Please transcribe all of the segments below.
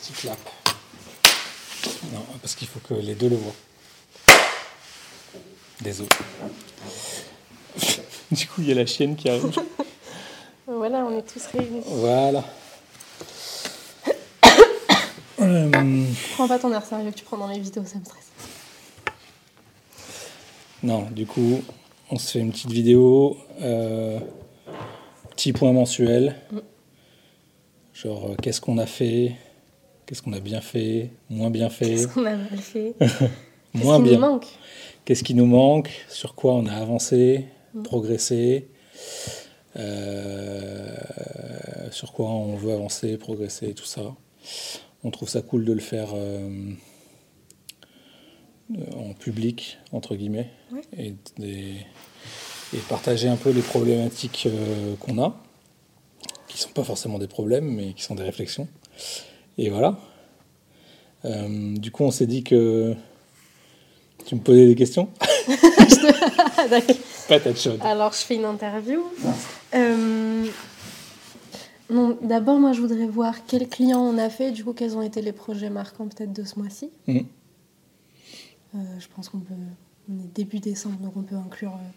Petit clap. Non, parce qu'il faut que les deux le voient. Désolé. du coup, il y a la chienne qui arrive. Voilà, on est tous réunis. Voilà. Euh, Prends pas ton air sérieux que tu prends dans les vidéos, ça me stresse. non, du coup, on se fait une petite vidéo. euh, petit point mensuel. Genre, euh, qu'est-ce qu'on a fait? Qu'est-ce qu'on a bien fait Moins bien fait Qu'est-ce qu'on a mal fait Qu'est-ce Moins qui bien. nous manque Qu'est-ce qui nous manque Sur quoi on a avancé Progressé euh, Sur quoi on veut avancer, progresser, tout ça. On trouve ça cool de le faire euh, en public, entre guillemets, Ouais. et, partager un peu les problématiques euh, qu'on a, qui sont pas forcément des problèmes, mais qui sont des réflexions. Et voilà. Euh, du coup, on s'est dit que tu me posais des questions. Patate chaude. Alors, je fais une interview. Euh, D'abord, moi, je voudrais voir quels clients on a fait, du coup, quels ont été les projets marquants peut-être de ce mois-ci. Mhm. Euh, je pense qu'on peut... On est début décembre, donc on peut inclure euh,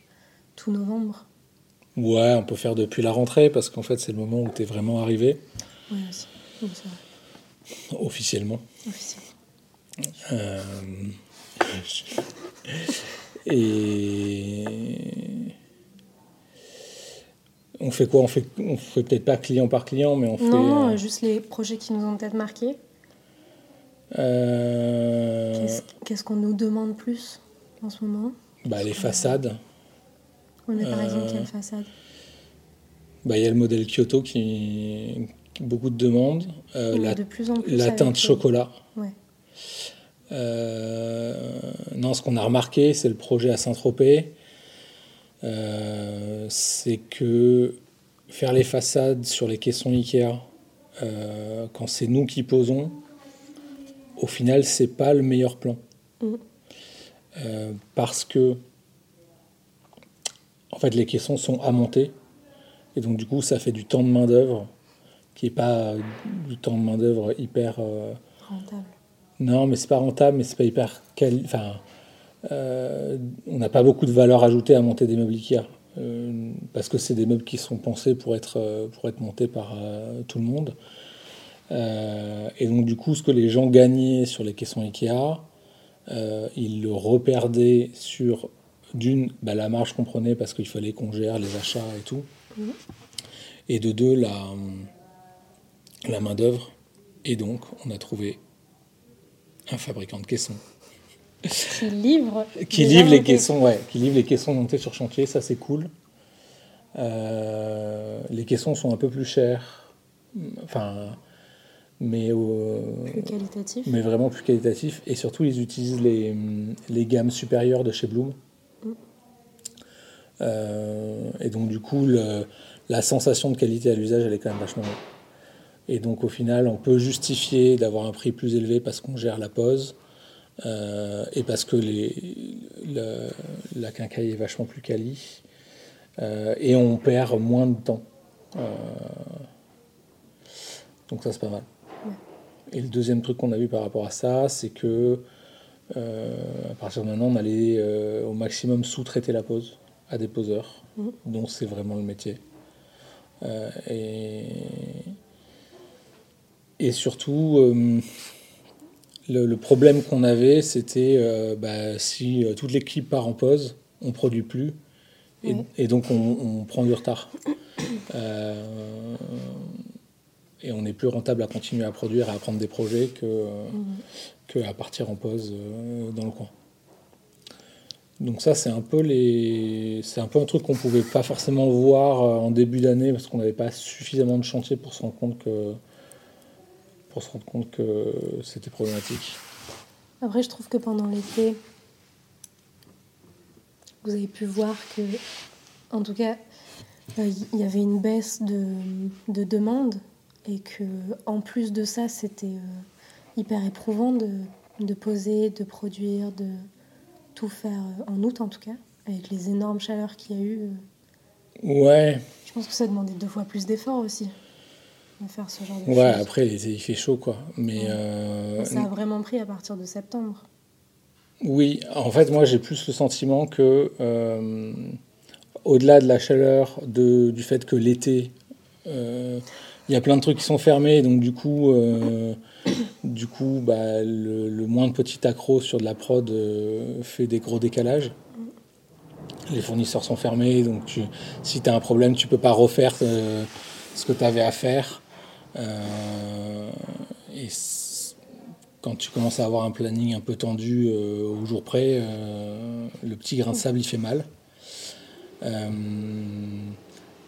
tout novembre. Ouais, on peut faire depuis la rentrée parce qu'en fait, c'est le moment où tu es vraiment arrivé Oui, aussi. Oui, c'est vrai. Officiellement. Officiel. Euh, Et on fait quoi? On fait, on fait peut-être pas client par client, mais on fait. Non, euh, euh, juste les projets qui nous ont peut-être marqués. euh, Qu'est-ce qu'on nous demande plus en ce moment? bah, les façades. Oui, mais par Euh, exemple, quelle façade? Bah, Il y a le modèle Kyoto qui, beaucoup de demandes. Euh, la, de plus en plus la avec teinte les- chocolat. Ouais. Euh, non, ce qu'on a remarqué, c'est le projet à Saint-Tropez. Euh, c'est que faire les façades sur les caissons Ikea, euh, quand c'est nous qui posons, au final, c'est pas le meilleur plan. Euh, parce que, en fait, les caissons sont à monter. Et donc, du coup, ça fait du temps de main-d'œuvre qui n'est pas du temps de main-d'œuvre hyper. euh, Rentable. non, mais c'est pas rentable, mais c'est pas hyper quali... Enfin, euh, on n'a pas beaucoup de valeur ajoutée à monter des meubles Ikea. euh, parce que c'est des meubles qui sont pensés pour être, euh, pour être montés par euh, tout le monde. Euh, et donc, du coup, ce que les gens gagnaient sur les caissons Ikea, euh, ils le reperdaient sur, d'une, bah, la marge qu'on prenait parce qu'il fallait qu'on gère les achats et tout. Mhm. Et de deux, la, la main-d'œuvre. Et donc, on a trouvé un fabricant de caissons Qui livre. qui déjà livre les caissons, ouais, qui livre les caissons montés sur chantier, ça c'est cool. Euh, les caissons sont un peu plus chers, enfin, mais, euh, Plus qualitatif. mais vraiment plus qualitatifs. Et surtout, ils utilisent les, les gammes supérieures de chez Bloom. Mm. Euh, et donc, du coup, le- la sensation de qualité à l'usage, elle est quand même vachement bonne. Et donc, au final, on peut justifier d'avoir un prix plus élevé parce qu'on gère la pose. euh, et parce que les, le- la quincaille est vachement plus quali. Euh, et on perd moins de temps. Euh, donc ça c'est pas mal. Et le deuxième truc qu'on a vu par rapport à ça, c'est que à partir de maintenant, on allait au maximum sous-traiter la pose à des poseurs, Mhm. dont c'est vraiment le métier. Et, et surtout, euh, le, le problème qu'on avait, c'était euh, bah, si euh, toute l'équipe part en pause, on produit plus, et, et donc on, on prend du retard. Euh, et on n'est plus rentable à continuer à produire, à prendre des projets que, Mhm. que à partir en pause dans le coin. Donc ça, c'est un peu les, c'est un peu un truc qu'on pouvait pas forcément voir en début d'année parce qu'on n'avait pas suffisamment de chantier pour se rendre compte que, pour se rendre compte que c'était problématique. Après, je trouve que pendant l'été, vous avez pu voir que, en tout cas, euh, il y avait une baisse de, de demande et que, en plus de ça, c'était euh, hyper éprouvant de, de poser, de produire, de tout faire euh, en août en tout cas, avec les énormes chaleurs qu'il y a eu. euh, Ouais, Je pense que ça demandait deux fois plus d'efforts aussi. Faire ce genre de Ouais, choses. après, il fait chaud, quoi. Mais. Ouais. euh, Ça a vraiment pris à partir de septembre. Oui, en fait, moi j'ai plus le sentiment que, euh, au-delà de la chaleur, de, du fait que l'été, euh, il y a plein de trucs qui sont fermés, donc du coup, du coup bah, le, le moins de petits accros sur de la prod fait des gros décalages. Les fournisseurs sont fermés, donc tu, si tu as un problème, tu peux pas refaire euh, ce que tu avais à faire. Euh, et quand tu commences à avoir un planning un peu tendu euh, au jour près, euh, le petit grain de sable, il fait mal.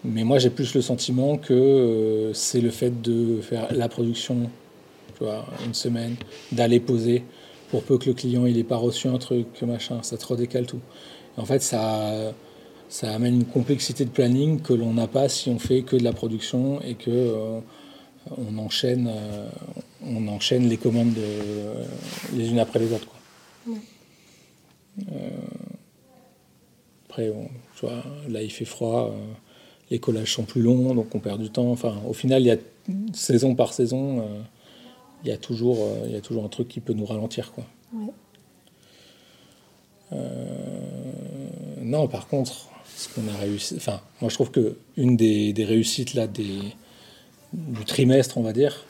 Mais moi, j'ai plus le sentiment que c'est le fait de faire la production, tu vois, une semaine, d'aller poser, pour peu que le client il ait pas reçu un truc, machin, ça te redécale tout. En fait, ça, ça amène une complexité de planning que l'on n'a pas si on fait que de la production et que on enchaîne, euh, on enchaîne les commandes de- les unes après les autres. Quoi. Ouais. Euh, après, bon, tu vois, là il fait froid, euh, les collages sont plus longs, donc on perd du temps. Enfin, au final, il y a saison par saison, euh, il y a toujours, euh, il y a toujours un truc qui peut nous ralentir, quoi. Ouais. Euh, non, par contre, ce qu'on a réussi, enfin, moi je trouve que une des, des réussites là des, du trimestre, on va dire,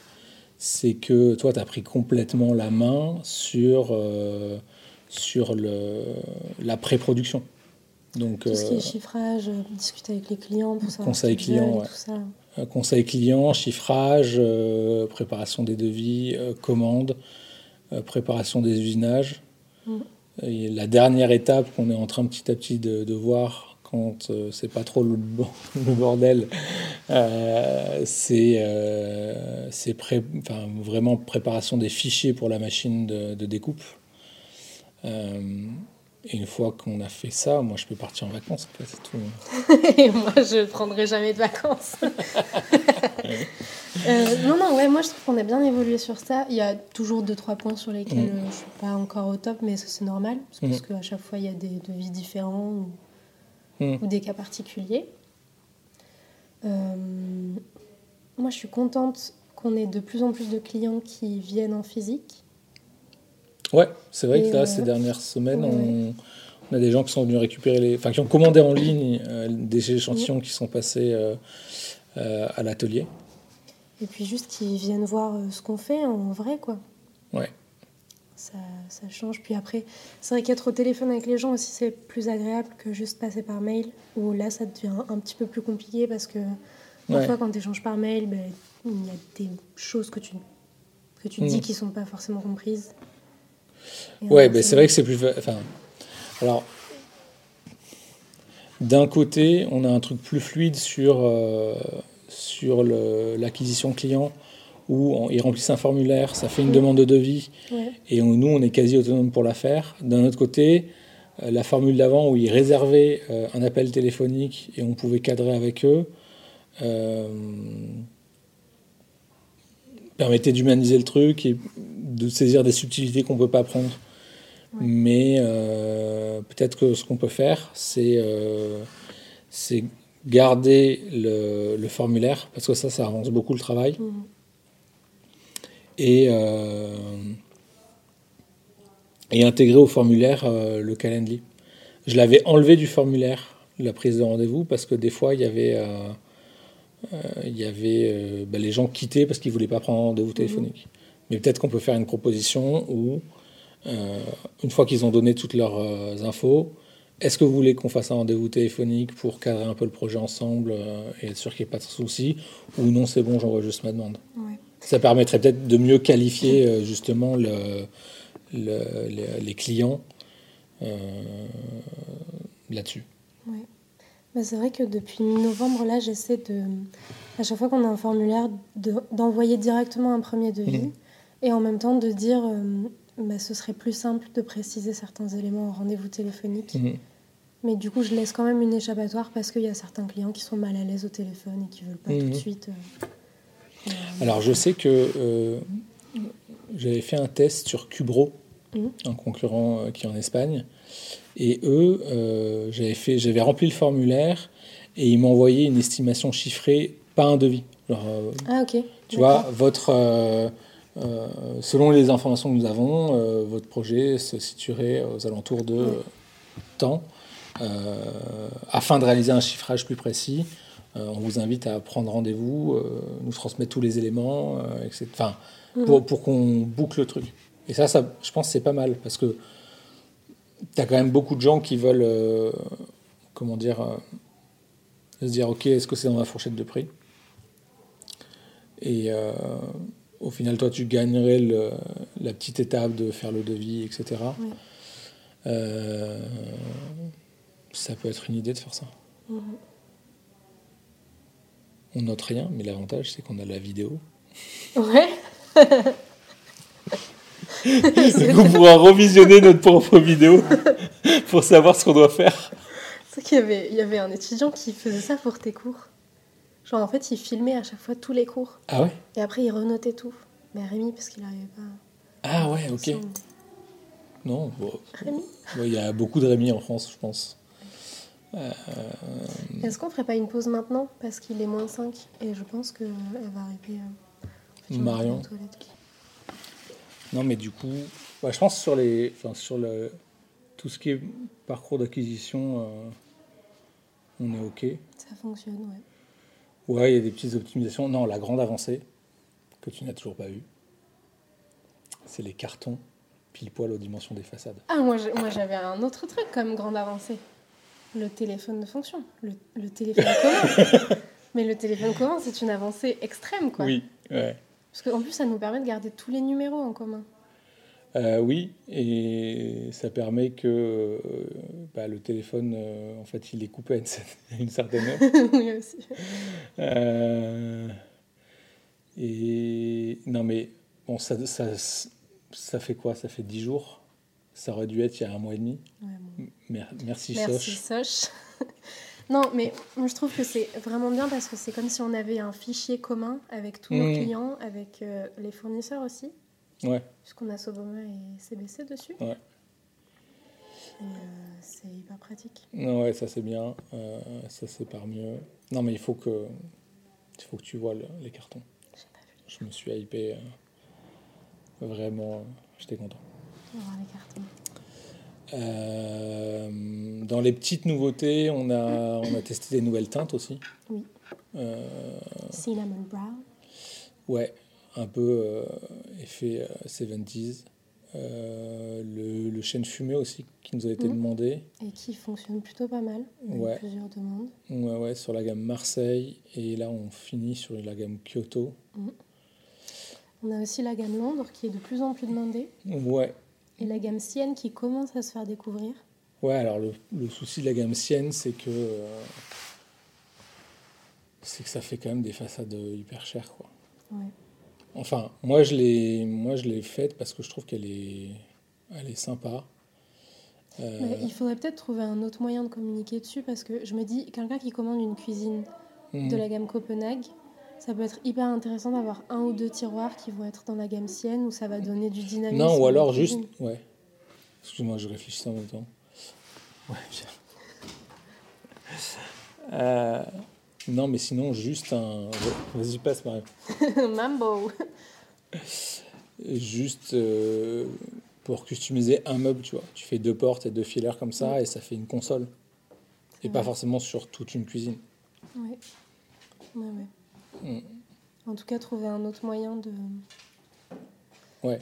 c'est que toi, tu as pris complètement la main sur, euh, sur le, la pré-production. Donc, Tout ce qui euh, est chiffrage, euh, discuter avec les clients pour savoir Conseil client, ouais. tout ça. euh, conseil client, chiffrage, euh, préparation des devis, euh, commande, euh, préparation des usinages. Mm. Et la dernière étape qu'on est en train petit à petit de, de voir quand euh, c'est pas trop le, bo- le bordel, euh, c'est euh, pré- vraiment préparation des fichiers pour la machine de, de découpe. Euh, et une fois qu'on a fait ça, moi je peux partir en vacances. en fait, c'est tout. Et moi, je prendrai jamais de vacances. Euh, non, non, ouais, moi je trouve qu'on a bien évolué sur ça. Il y a toujours deux, trois points sur lesquels Mm. euh, je suis pas encore au top, mais c'est normal, parce, Mm. parce qu'à chaque fois il y a des devis différents ou, Mm. ou des cas particuliers. Euh, moi je suis contente qu'on ait de plus en plus de clients qui viennent en physique. Ouais, c'est vrai Et, que là, euh, ces dernières semaines, ouais. on, on a des gens qui sont venus récupérer les. Enfin, qui ont commandé en ligne euh, des échantillons qui sont passés à l'atelier. Et puis juste qu'ils viennent voir ce qu'on fait en vrai, quoi. Ouais. Ça, ça change. Puis après, c'est vrai qu'être au téléphone avec les gens aussi, c'est plus agréable que juste passer par mail, où là, ça devient un petit peu plus compliqué parce que parfois, Ouais. quand tu échanges par mail, ben, il y a des choses que tu, que tu Mm. dis qui sont pas forcément comprises. Et Ouais, ben, c'est vrai que c'est plus. Enfin, alors, d'un côté, on a un truc plus fluide sur, euh, sur l'acquisition client où on- ils remplissent un formulaire, ça fait une Mm. demande de devis Ouais, et on- nous, on est quasi autonome pour la faire. D'un autre côté, euh, la formule d'avant où ils réservaient euh, un appel téléphonique et on pouvait cadrer avec eux euh, permettait d'humaniser le truc et de saisir des subtilités qu'on ne peut pas prendre. Ouais. Mais peut-être que ce qu'on peut faire, c'est garder le, le formulaire, parce que ça, ça avance beaucoup le travail. Mhm. Et, euh, et intégrer au formulaire euh, le calendly. Je l'avais enlevé du formulaire, la prise de rendez-vous, parce que des fois, il y avait, euh, il y avait bah, les gens quittaient parce qu'ils ne voulaient pas prendre rendez-vous téléphonique. Mais peut-être qu'on peut faire une proposition où, euh, une fois qu'ils ont donné toutes leurs euh, infos, est-ce que vous voulez qu'on fasse un rendez-vous téléphonique pour cadrer un peu le projet ensemble euh, et être sûr qu'il n'y ait pas de soucis Ou non, c'est bon, j'envoie juste ma demande? ouais. Ça permettrait peut-être de mieux qualifier euh, justement le, le- les, les clients euh, là-dessus. Ouais. Bah, c'est vrai que depuis novembre, là, j'essaie de, à chaque fois qu'on a un formulaire, de- d'envoyer directement un premier devis Mhm. et en même temps de dire euh, bah, ce serait plus simple de préciser certains éléments en rendez-vous téléphonique. Mhm. Mais du coup, je laisse quand même une échappatoire parce qu'il y a certains clients qui sont mal à l'aise au téléphone et qui veulent pas tout de suite. euh, euh, Alors je sais que euh, j'avais fait un test sur Cubro, Mhm. un concurrent euh, qui est en Espagne, et eux, euh, j'avais rempli le formulaire et ils m'ont envoyé une estimation chiffrée, pas un devis. ah, ok. Tu vois, votre, selon les informations que nous avons, votre projet se situerait aux alentours de temps. afin de réaliser un chiffrage plus précis, on vous invite à prendre rendez-vous, nous transmettre tous les éléments, etc. Enfin, mhm. pour, pour qu'on boucle le truc. Et ça, ça je pense que c'est pas mal parce que tu as quand même beaucoup de gens qui veulent, euh, comment dire, euh, se dire ok, est-ce que c'est dans la fourchette de prix? Et euh, au final, toi, tu gagnerais la petite étape de faire le devis, etc. ça peut être une idée de faire ça. Mhm. On note rien, mais l'avantage, c'est qu'on a la vidéo. Ouais. on pourra revisionner notre propre vidéo pour savoir ce qu'on doit faire. C'est qu'il y avait, il y avait un étudiant qui faisait ça pour tes cours. Genre, en fait, il filmait à chaque fois tous les cours. Ah ouais? Et après, il renotait tout. Mais Rémi, parce qu'il n'arrivait pas. Ah ouais, ok. Non, Rémi? Il y a beaucoup de Rémi en France, je pense. Euh, Est-ce qu'on ferait pas une pause maintenant Parce qu'il est moins 5 et je pense qu'elle va arriver. Euh, Marion. Non, mais du coup, bah, je pense sur les, enfin, sur le, tout ce qui est parcours d'acquisition, euh, on est ok. Ça fonctionne, ouais. Ouais, il y a des petites optimisations. Non, la grande avancée que tu n'as toujours pas vue, c'est les cartons pile poil aux dimensions des façades. Ah, moi, j'avais un autre truc comme grande avancée. Le téléphone de fonction, le, le téléphone commun. Mais le téléphone commun, c'est une avancée extrême, quoi. Oui, ouais. Parce qu'en plus, ça nous permet de garder tous les numéros en commun. Euh, oui, et ça permet que euh, bah, le téléphone, euh, en fait, il est coupé à une, certaine heure. oui, aussi. et non, mais bon, ça, ça, ça fait quoi? Ça fait dix jours? Ça aurait dû être il y a un mois et demi. Ouais, Merci, Merci Soch. Non, mais je trouve que c'est vraiment bien parce que c'est comme si on avait un fichier commun avec tous nos mmh. clients, avec euh, les fournisseurs aussi. Ouais. Puisqu'on a Soboma et CBC dessus. Ouais. Euh, c'est hyper pratique. Non, ouais, ça c'est bien. Euh, ça c'est par mieux. Non, mais il faut que, il faut que tu vois les cartons. Pas vu je me suis hypé. vraiment, j'étais content. Euh, dans les petites nouveautés, on a, on a testé des nouvelles teintes aussi. Oui. Euh, Cinnamon brown. Ouais, un peu euh, effet 70s. le, le chêne fumé aussi qui nous a été mhm. demandé. Et qui fonctionne plutôt pas mal. ouais. plusieurs demandes. Ouais, ouais, sur la gamme Marseille. Et là, on finit sur la gamme Kyoto. Mhm. On a aussi la gamme Londres qui est de plus en plus demandée. Ouais, et la gamme Sienne qui commence à se faire découvrir Ouais, alors le, le souci de la gamme Sienne, c'est que euh, c'est que ça fait quand même des façades hyper chères, quoi. Ouais. Enfin, moi je l'ai, moi je l'ai faite parce que je trouve qu'elle est, elle est sympa. Euh, il faudrait peut-être trouver un autre moyen de communiquer dessus parce que je me dis, quelqu'un qui commande une cuisine de mhm. la gamme Copenhague, ça peut être hyper intéressant d'avoir un ou deux tiroirs qui vont être dans la gamme sienne où ça va donner du dynamisme. Non, ou alors juste. Ouais. Excuse-moi, je réfléchis en même temps. Ouais, bien. Euh, non, mais sinon, juste un. Vas-y, passe, Marie. Mambo Juste euh, pour customiser un meuble, tu vois. Tu fais deux portes et deux fileurs comme ça et ça fait une console. Et pas forcément sur toute une cuisine. Ouais. Ouais, ouais. En tout cas, trouver un autre moyen de ouais.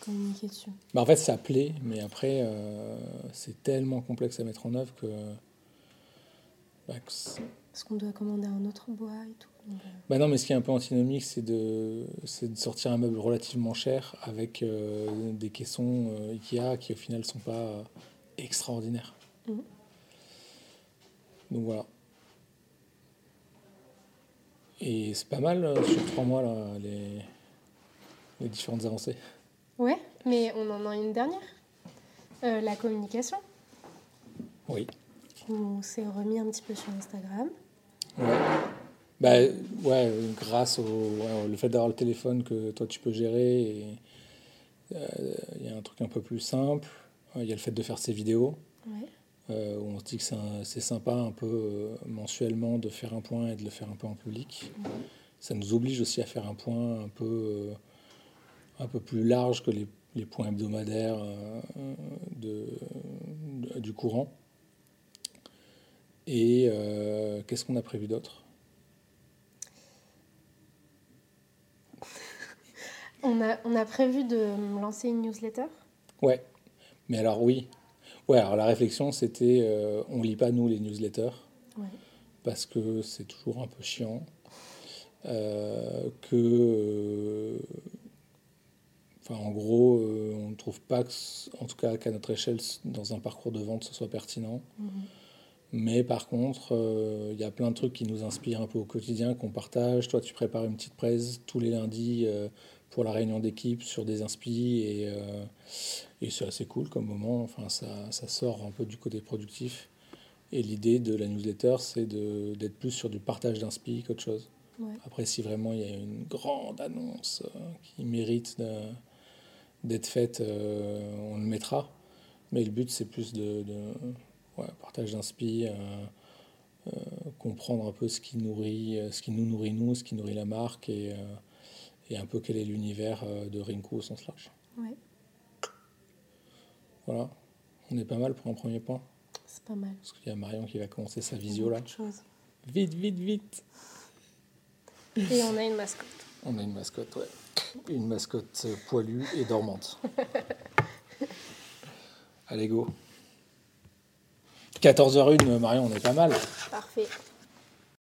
communiquer dessus. Bah en fait, ça plaît, mais après, euh, c'est tellement complexe à mettre en œuvre que. Bah, Parce qu'on doit commander un autre bois et tout. Euh. Bah non, mais ce qui est un peu antinomique, c'est de, de sortir un meuble relativement cher avec euh, des caissons Ikea qui au final sont pas extraordinaires. Mm. Donc voilà. Et c'est pas mal euh, sur trois mois, là, les, les différentes avancées. Ouais, mais on en a une dernière. Euh, la communication. Oui. On s'est remis un petit peu sur Instagram. Ouais. Bah, ouais, grâce au le fait d'avoir le téléphone que toi tu peux gérer. Euh, il y a un truc un peu plus simple. Il y a le fait de faire ses vidéos. Ouais. Euh, où on se dit que c'est sympa un peu euh, mensuellement de faire un point et de le faire un peu en public. ça nous oblige aussi à faire un point un peu, un peu plus large que les, les points hebdomadaires de, du courant. Et qu'est-ce qu'on a prévu d'autre? On a, on a prévu de lancer une newsletter? Ouais, mais alors oui. Ouais, alors la réflexion c'était euh, on lit pas nous les newsletters parce que c'est toujours un peu chiant. Euh, que. Euh, enfin, en gros, on ne trouve pas, en tout cas qu'à notre échelle, dans un parcours de vente, ce soit pertinent. Mhm. Mais par contre, il y a plein de trucs qui nous inspirent un peu au quotidien, qu'on partage. Toi, tu prépares une petite presse tous les lundis pour la réunion d'équipe sur des inspi et, euh, et c'est assez cool comme moment. Enfin, ça, ça, sort un peu du côté productif. Et l'idée de la newsletter, c'est d'être plus sur du partage d'inspi qu'autre chose. Après, si vraiment il y a une grande annonce euh, qui mérite d'être faite, euh, on le mettra. Mais le but, c'est plus de, de ouais, partage d'inspi, comprendre un peu ce qui nourrit, ce qui nous nourrit nous, ce qui nourrit la marque et et un peu quel est l'univers euh, de Rinku au sens large. Ouais. Voilà, on est pas mal pour un premier point. C'est pas mal. Parce qu'il y a Marion qui va commencer sa visio là. Vite, vite, vite. Et on a une mascotte. On a une mascotte, ouais. Une mascotte poilue et dormante. Allez, go. 14h01, Marion, on est pas mal. Parfait.